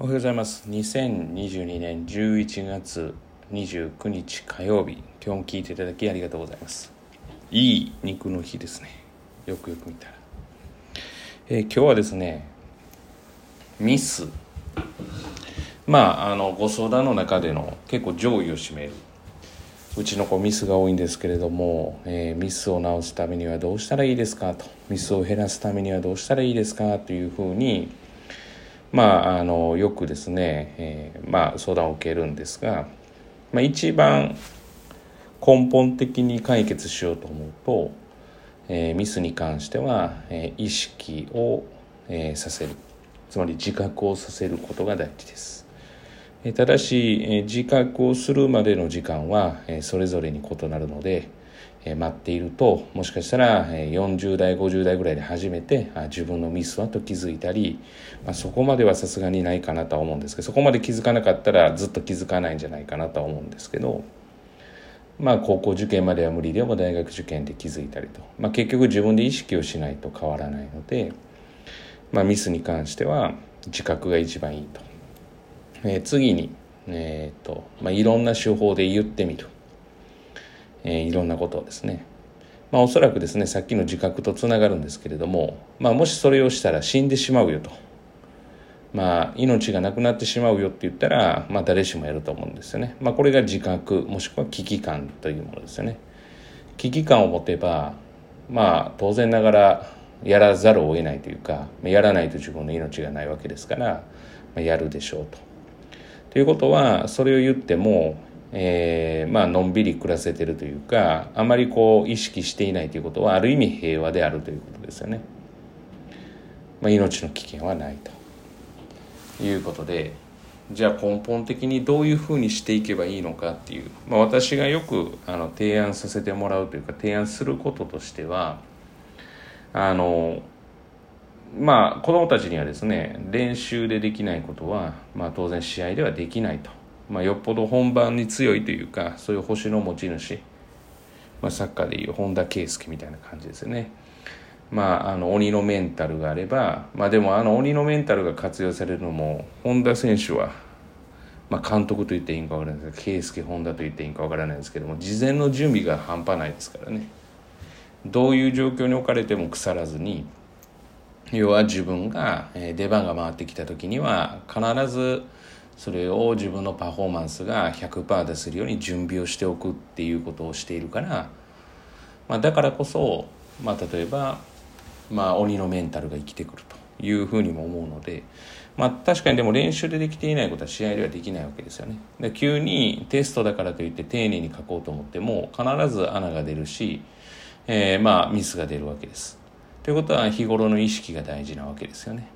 おはようございます。2022年11月29日火曜日。今日も聞いていただきありがとうございます。いい肉の日ですね。よくよく見たら、えー、今日はですねミス。まああのご相談の中での結構上位を占める。うちの子ミスが多いんですけれども、えー、ミスを直すためにはどうしたらいいですかと。ミスを減らすためにはどうしたらいいですかというふうにまああのよくですね、えー、まあ、相談を受けるんですが、まあ、一番根本的に解決しようと思うと、えー、ミスに関しては、え意識を、えさせるつまり自覚をさせることが大事です。ただし自覚をするまでの時間はそれぞれに異なるので待っているともしかしたら40代50代ぐらいで初めて自分のミスはと気づいたり、まあ、そこまではさすがにないかなとは思うんですけどそこまで気づかなかったらずっと気づかないんじゃないかなとは思うんですけど。まあ高校受験までは無理でも大学受験で気づいたりと、まあ、結局自分で意識をしないと変わらないので、まあ、ミスに関しては自覚が一番いいとえー、次に、えーとまあ、いろんな手法で言ってみる、えー、いろんなことをですね、まあ、おそらくですねさっきの自覚とつながるんですけれども、まあ、もしそれをしたら死んでしまうよと、まあ、命がなくなってしまうよって言ったら、まあ、誰しもやると思うんですよね、まあ、これが自覚もしくは危機感というものですよね。危機感を持てばまあ当然ながらやらざるを得ないというかやらないと自分の命がないわけですから、まあ、やるでしょうと。ということはそれを言っても、えー、まあのんびり暮らせてるというかあまりこう意識していないということはある意味平和であるということですよね。まあ、命の危険はないということでじゃあ根本的にどういうふうにしていけばいいのかっていう、まあ、私がよくあの提案させてもらうというか提案することとしてはあのまあ子どもたちにはですね練習でできないことは、まあ、当然試合ではできないと、まあ、よっぽど本番に強いというかそういう星の持ち主、まあ、サッカーでいう本田圭佑みたいな感じですよね。まあ、あの鬼のメンタルがあれば、まあ、でもあの鬼のメンタルが活用されるのも本田選手は、まあ、監督と言っていいんか分からないですけど圭佑本田と言っていいんか分からないですけども事前の準備が半端ないですからね。どういう状況に置かれても腐らずに要は自分が出番が回ってきた時には必ずそれを自分のパフォーマンスが100%出せるように準備をしておくっていうことをしているから、まあ、だからこそ、まあ、例えば、まあ、鬼のメンタルが生きてくるというふうにも思うので、まあ、確かにでも練習でできていないことは試合ではできないわけですよね。で急にテストだからといって丁寧に書こうと思っても必ず穴が出るし、えー、まあミスが出るわけです。ということは日頃の意識が大事なわけですよね。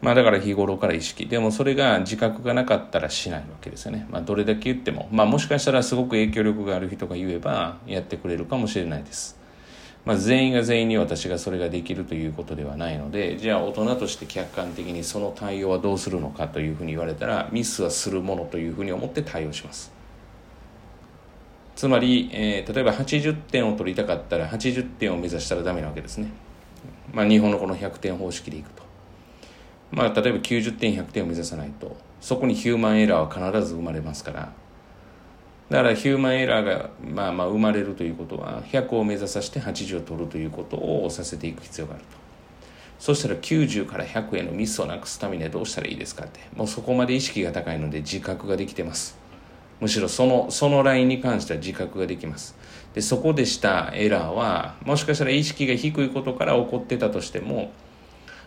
まあだから日頃から意識。でもそれが自覚がなかったらしないわけですよね。まあどれだけ言っても。まあもしかしたらすごく影響力がある人が言えばやってくれるかもしれないです。まあ全員が全員に私がそれができるということではないので、じゃあ大人として客観的にその対応はどうするのかというふうに言われたら、ミスはするものというふうに思って対応します。つまり、えー、例えば80点を取りたかったら80点を目指したらダメなわけですね。まあ、日本のこの100点方式でいくと。まあ、例えば90点100点を目指さないとそこにヒューマンエラーは必ず生まれますからだからヒューマンエラーが、まあ、まあ生まれるということは100を目指させて80を取るということをさせていく必要があるとそしたら90から100へのミスをなくすためにはどうしたらいいですかってもうそこまで意識が高いので自覚ができてますむしろそのそのラインに関しては自覚ができます。でそこでしたエラーはもしかしたら意識が低いことから起こってたとしても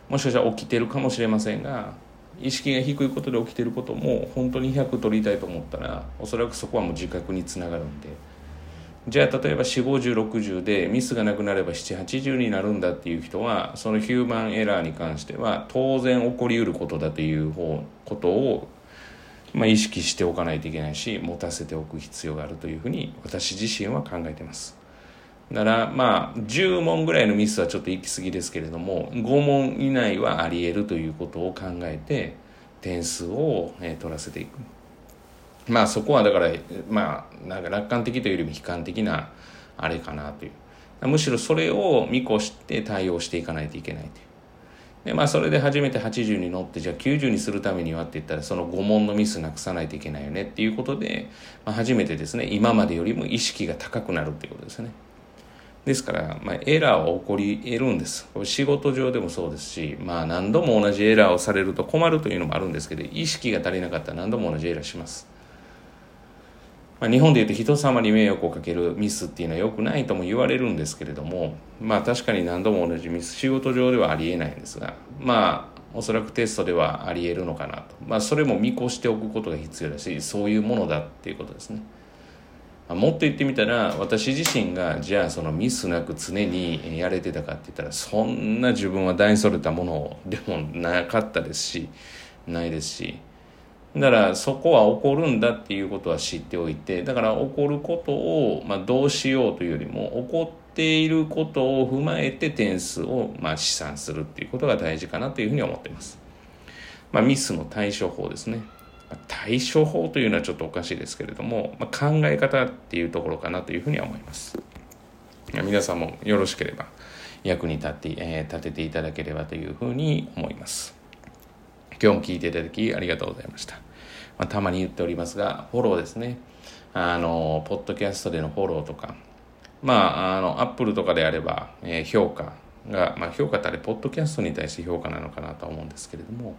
もしかしたら起きてるかもしれませんが意識が低いことで起きてることも本当に100取りたいと思ったらおそらくそこはもう自覚につながるんで。じゃあ例えば45060でミスがなくなれば780になるんだっていう人はそのヒューマンエラーに関しては当然起こりうることだという方ことをまあ、意識しておかないといけないし持たせておく必要があるというふうに私自身は考えてます。だからまあ10問ぐらいのミスはちょっと行き過ぎですけれども5問以内はあり得るということを考えて点数を、え取らせていく。まあそこはだからまあなんか楽観的というよりも悲観的なあれかなという。むしろそれを見越して対応していかないといけないという。でまあそれで初めて80に乗ってじゃあ90にするためにはって言ったらその5問のミスなくさないといけないよねっていうことで、まあ、初めてですね今までよりも意識が高くなるっていうことですね。ですから、まあ、エラーは起こり得るんです。仕事上でもそうですし、まあ、何度も同じエラーをされると困るというのもあるんですけど意識が足りなかったら何度も同じエラーします。まあ、日本でいうと人様に迷惑をかけるミスっていうのは良くないとも言われるんですけれどもまあ確かに何度も同じミス仕事上ではありえないんですがまあおそらくテストではありえるのかなとまあそれも見越しておくことが必要だしそういうものだっていうことですね。もっと言ってみたら私自身がじゃあそのミスなく常にやれてたかって言ったらそんな自分は大それたものでもなかったですしないですしだからそこは起こるんだっていうことは知っておいてだから起こることを、まあ、どうしようというよりも起こっていることを踏まえて点数を、まあ、試算するっていうことが大事かなというふうに思っています。まあ、ミスの対処法ですね。対処法というのはちょっとおかしいですけれども、まあ、考え方っていうところかなというふうには思います。皆さんもよろしければ役に立って、えー、立てていただければというふうに思います。今日も聞いていただきありがとうございました。まあ、たまに言っておりますが、フォローですね。あの、ポッドキャストでのフォローとか、まあ、あの、アップルとかであれば、えー、評価が、まあ、評価ってあれ、ポッドキャストに対して評価なのかなと思うんですけれども、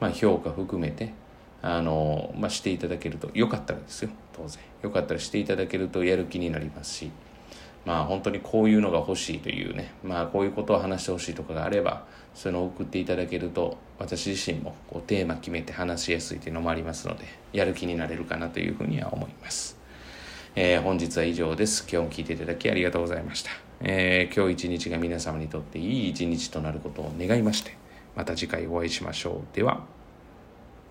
まあ、評価含めて、あの、まあ、していただけると、よかったらですよ、当然。よかったらしていただけるとやる気になりますし、まあ本当にこういうのが欲しいというね、まあこういうことを話してほしいとかがあれば、そういうのを送っていただけると、私自身もこうテーマ決めて話しやすいというのもありますので、やる気になれるかなというふうには思います。えー、本日は以上です。今日も聞いていただきありがとうございました。えー、今日一日が皆様にとっていい一日となることを願いまして、また次回お会いしましょう。では。